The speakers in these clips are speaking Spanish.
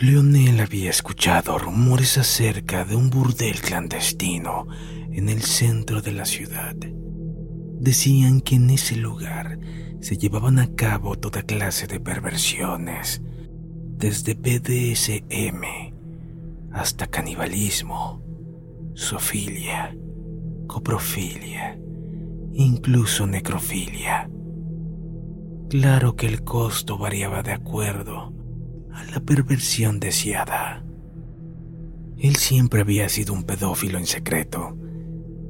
Leonel había escuchado rumores acerca de un burdel clandestino en el centro de la ciudad. Decían que en ese lugar se llevaban a cabo toda clase de perversiones, desde BDSM hasta canibalismo, sofilia, coprofilia, incluso necrofilia. Claro que el costo variaba de acuerdo a la perversión deseada. Él siempre había sido un pedófilo en secreto.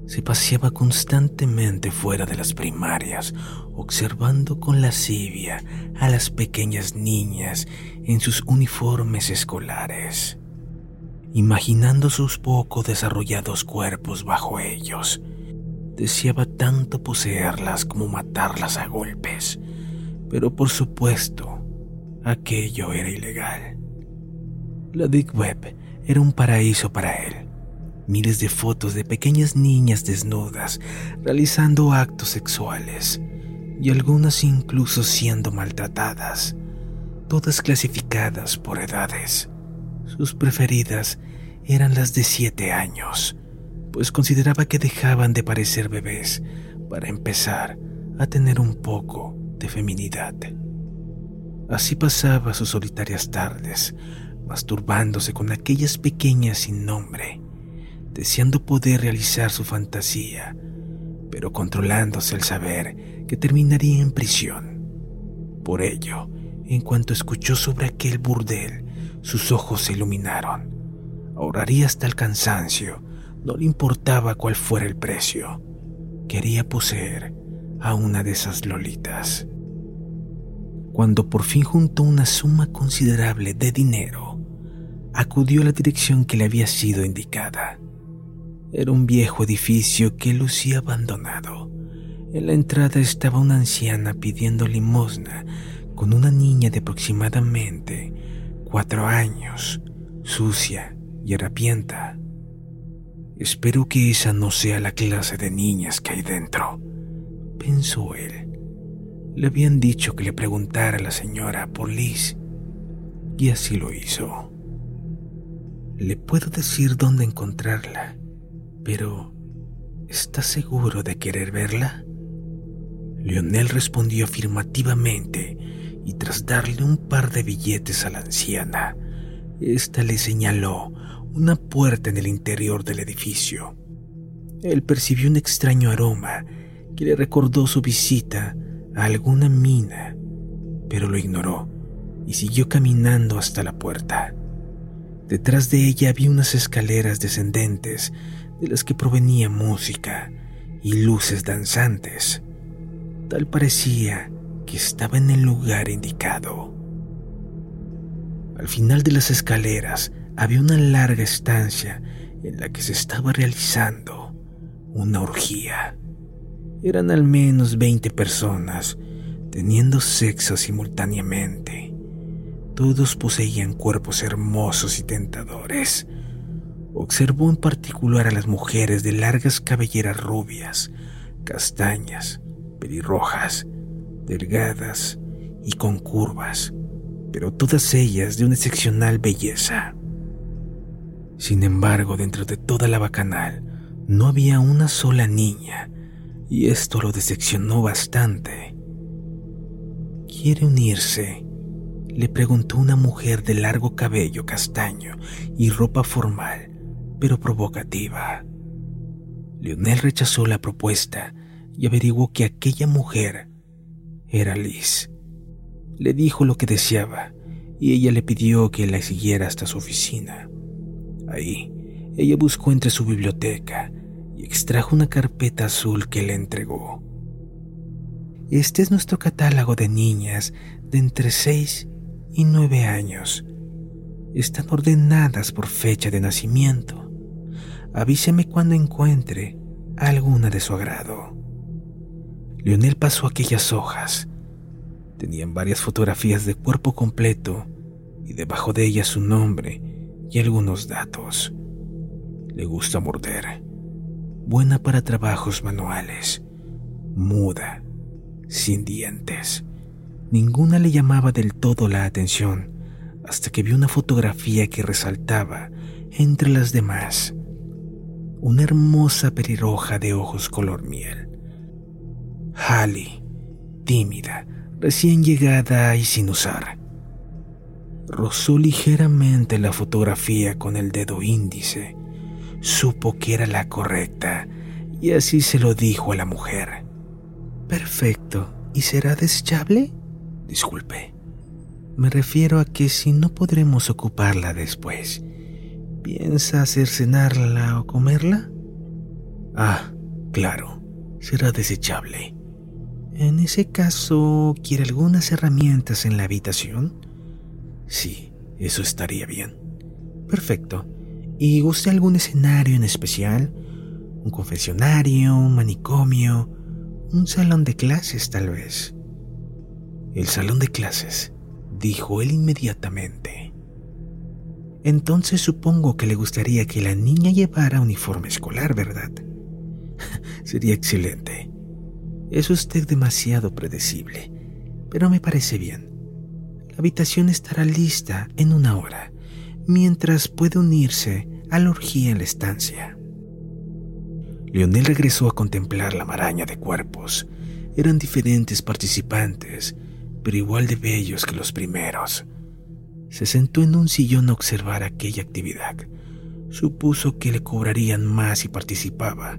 Se paseaba constantemente fuera de las primarias, observando con lascivia a las pequeñas niñas en sus uniformes escolares, imaginando sus poco desarrollados cuerpos bajo ellos. Deseaba tanto poseerlas como matarlas a golpes, pero por supuesto, aquello era ilegal. La Big Web era un paraíso para él. Miles de fotos de pequeñas niñas desnudas realizando actos sexuales y algunas incluso siendo maltratadas, todas clasificadas por edades. Sus preferidas eran las de siete años, pues consideraba que dejaban de parecer bebés para empezar a tener un poco de feminidad. Así pasaba sus solitarias tardes, masturbándose con aquellas pequeñas sin nombre, deseando poder realizar su fantasía, pero controlándose al saber que terminaría en prisión. Por ello, en cuanto escuchó sobre aquel burdel, sus ojos se iluminaron. Ahorraría hasta el cansancio, no le importaba cuál fuera el precio. Quería poseer a una de esas lolitas. Cuando por fin juntó una suma considerable de dinero, acudió a la dirección que le había sido indicada. Era un viejo edificio que lucía abandonado. En la entrada estaba una anciana pidiendo limosna con una niña de aproximadamente cuatro años, sucia y harapienta. Espero que esa no sea la clase de niñas que hay dentro, pensó él. Le habían dicho que le preguntara a la señora por Liz, y así lo hizo. Le puedo decir dónde encontrarla, pero ¿está seguro de querer verla? Leonel respondió afirmativamente y tras darle un par de billetes a la anciana, ésta le señaló una puerta en el interior del edificio. Él percibió un extraño aroma que le recordó su visita alguna mina, pero lo ignoró y siguió caminando hasta la puerta. Detrás de ella había unas escaleras descendentes de las que provenía música y luces danzantes. Tal parecía que estaba en el lugar indicado. Al final de las escaleras había una larga estancia en la que se estaba realizando una orgía. Eran al menos 20 personas teniendo sexo simultáneamente. Todos poseían cuerpos hermosos y tentadores. Observó en particular a las mujeres de largas cabelleras rubias, castañas, pelirrojas, delgadas y con curvas, pero todas ellas de una excepcional belleza. Sin embargo, dentro de toda la bacanal no había una sola niña y esto lo decepcionó bastante. ¿Quiere unirse? Le preguntó una mujer de largo cabello castaño y ropa formal, pero provocativa. Leonel rechazó la propuesta y averiguó que aquella mujer era Liz. Le dijo lo que deseaba y ella le pidió que la siguiera hasta su oficina. Ahí, ella buscó entre su biblioteca y extrajo una carpeta azul que le entregó. Este es nuestro catálogo de niñas de entre 6 y 9 años. Están ordenadas por fecha de nacimiento. Avíseme cuando encuentre alguna de su agrado. Leonel pasó aquellas hojas. Tenían varias fotografías de cuerpo completo y debajo de ellas su nombre y algunos datos. Le gusta morder buena para trabajos manuales, muda, sin dientes. Ninguna le llamaba del todo la atención, hasta que vio una fotografía que resaltaba entre las demás. Una hermosa pelirroja de ojos color miel. Hallie, tímida, recién llegada y sin usar. Rozó ligeramente la fotografía con el dedo índice. Supo que era la correcta y así se lo dijo a la mujer. Perfecto. ¿Y será desechable? Disculpe. Me refiero a que si no podremos ocuparla después, ¿piensa hacer cenarla o comerla? Ah, claro, será desechable. En ese caso, ¿quiere algunas herramientas en la habitación? Sí, eso estaría bien. Perfecto. ¿Y gusta algún escenario en especial? ¿Un confesionario, un manicomio, un salón de clases tal vez? El salón de clases, dijo él inmediatamente. Entonces supongo que le gustaría que la niña llevara uniforme escolar, ¿verdad? Sería excelente. Es usted demasiado predecible, pero me parece bien. La habitación estará lista en una hora, mientras puede unirse a la orgía en la estancia. Leonel regresó a contemplar la maraña de cuerpos. Eran diferentes participantes, pero igual de bellos que los primeros. Se sentó en un sillón a observar aquella actividad. Supuso que le cobrarían más si participaba,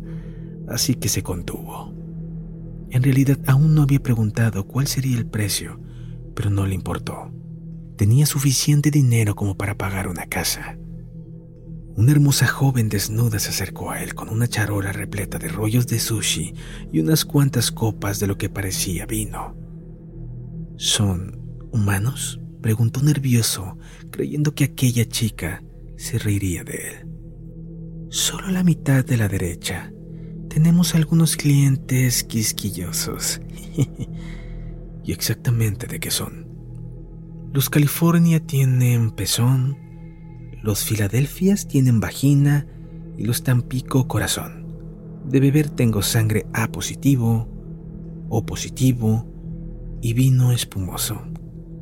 así que se contuvo. En realidad aún no había preguntado cuál sería el precio, pero no le importó. Tenía suficiente dinero como para pagar una casa. Una hermosa joven desnuda se acercó a él con una charola repleta de rollos de sushi y unas cuantas copas de lo que parecía vino. ¿Son humanos? preguntó nervioso, creyendo que aquella chica se reiría de él. Solo la mitad de la derecha, tenemos algunos clientes quisquillosos. ¿Y exactamente de qué son? Los California tienen pezón, los Filadelfias tienen vagina y los Tampico corazón. De beber tengo sangre A positivo, O positivo y vino espumoso.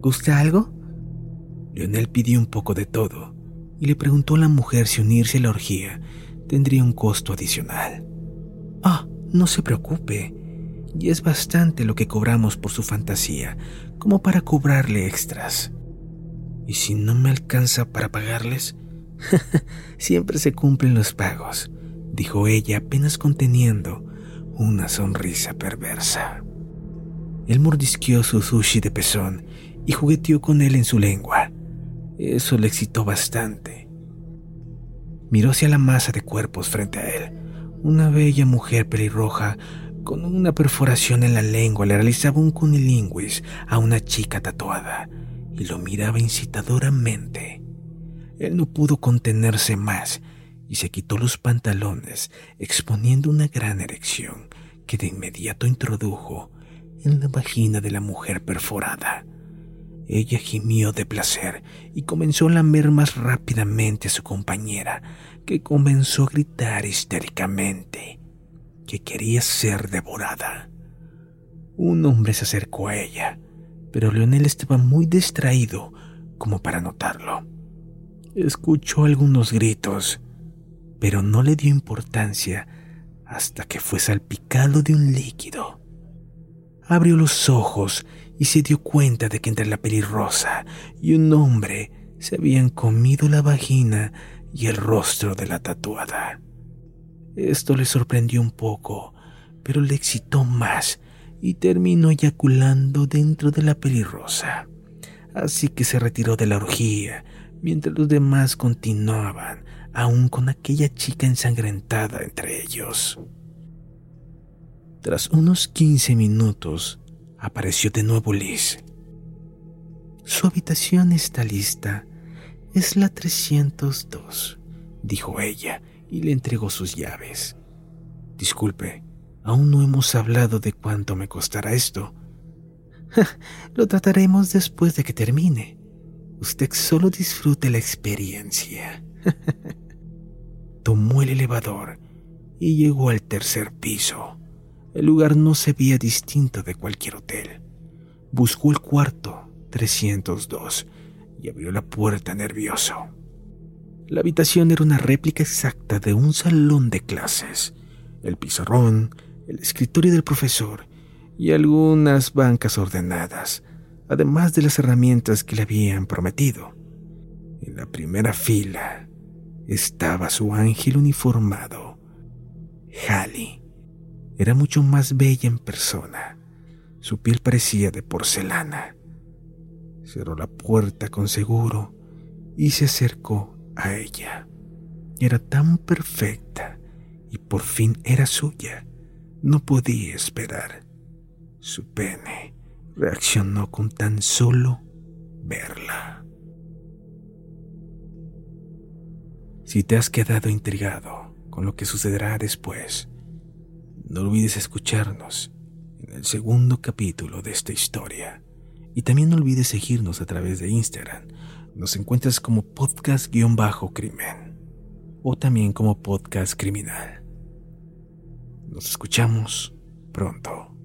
¿Gusta algo? Leonel pidió un poco de todo y le preguntó a la mujer si unirse a la orgía tendría un costo adicional. Ah, no se preocupe. Y es bastante lo que cobramos por su fantasía, como para cobrarle extras. ¿Y si no me alcanza para pagarles? Siempre se cumplen los pagos, dijo ella apenas conteniendo una sonrisa perversa. Él mordisqueó su sushi de pezón y jugueteó con él en su lengua. Eso le excitó bastante. Miró hacia la masa de cuerpos frente a él una bella mujer pelirroja con una perforación en la lengua le realizaba un cunilinguis a una chica tatuada y lo miraba incitadoramente. Él no pudo contenerse más y se quitó los pantalones, exponiendo una gran erección que de inmediato introdujo en la vagina de la mujer perforada. Ella gimió de placer y comenzó a lamer más rápidamente a su compañera, que comenzó a gritar histéricamente que quería ser devorada. Un hombre se acercó a ella, pero Leonel estaba muy distraído como para notarlo. Escuchó algunos gritos, pero no le dio importancia hasta que fue salpicado de un líquido. Abrió los ojos y se dio cuenta de que entre la pelirrosa y un hombre se habían comido la vagina y el rostro de la tatuada. Esto le sorprendió un poco, pero le excitó más y terminó eyaculando dentro de la pelirrosa. Así que se retiró de la orgía, mientras los demás continuaban, aún con aquella chica ensangrentada entre ellos. Tras unos 15 minutos, apareció de nuevo Liz. Su habitación está lista. Es la 302, dijo ella y le entregó sus llaves. Disculpe, aún no hemos hablado de cuánto me costará esto. Lo trataremos después de que termine. Usted solo disfrute la experiencia. Tomó el elevador y llegó al tercer piso. El lugar no se veía distinto de cualquier hotel. Buscó el cuarto 302 y abrió la puerta nervioso. La habitación era una réplica exacta de un salón de clases. El pizarrón, el escritorio del profesor y algunas bancas ordenadas, además de las herramientas que le habían prometido. En la primera fila estaba su ángel uniformado. Halley era mucho más bella en persona. Su piel parecía de porcelana. Cerró la puerta con seguro y se acercó a ella. Era tan perfecta y por fin era suya. No podía esperar. Su pene reaccionó con tan solo verla. Si te has quedado intrigado con lo que sucederá después, no olvides escucharnos en el segundo capítulo de esta historia. Y también no olvides seguirnos a través de Instagram. Nos encuentras como podcast-crimen o también como podcast criminal. Nos escuchamos pronto.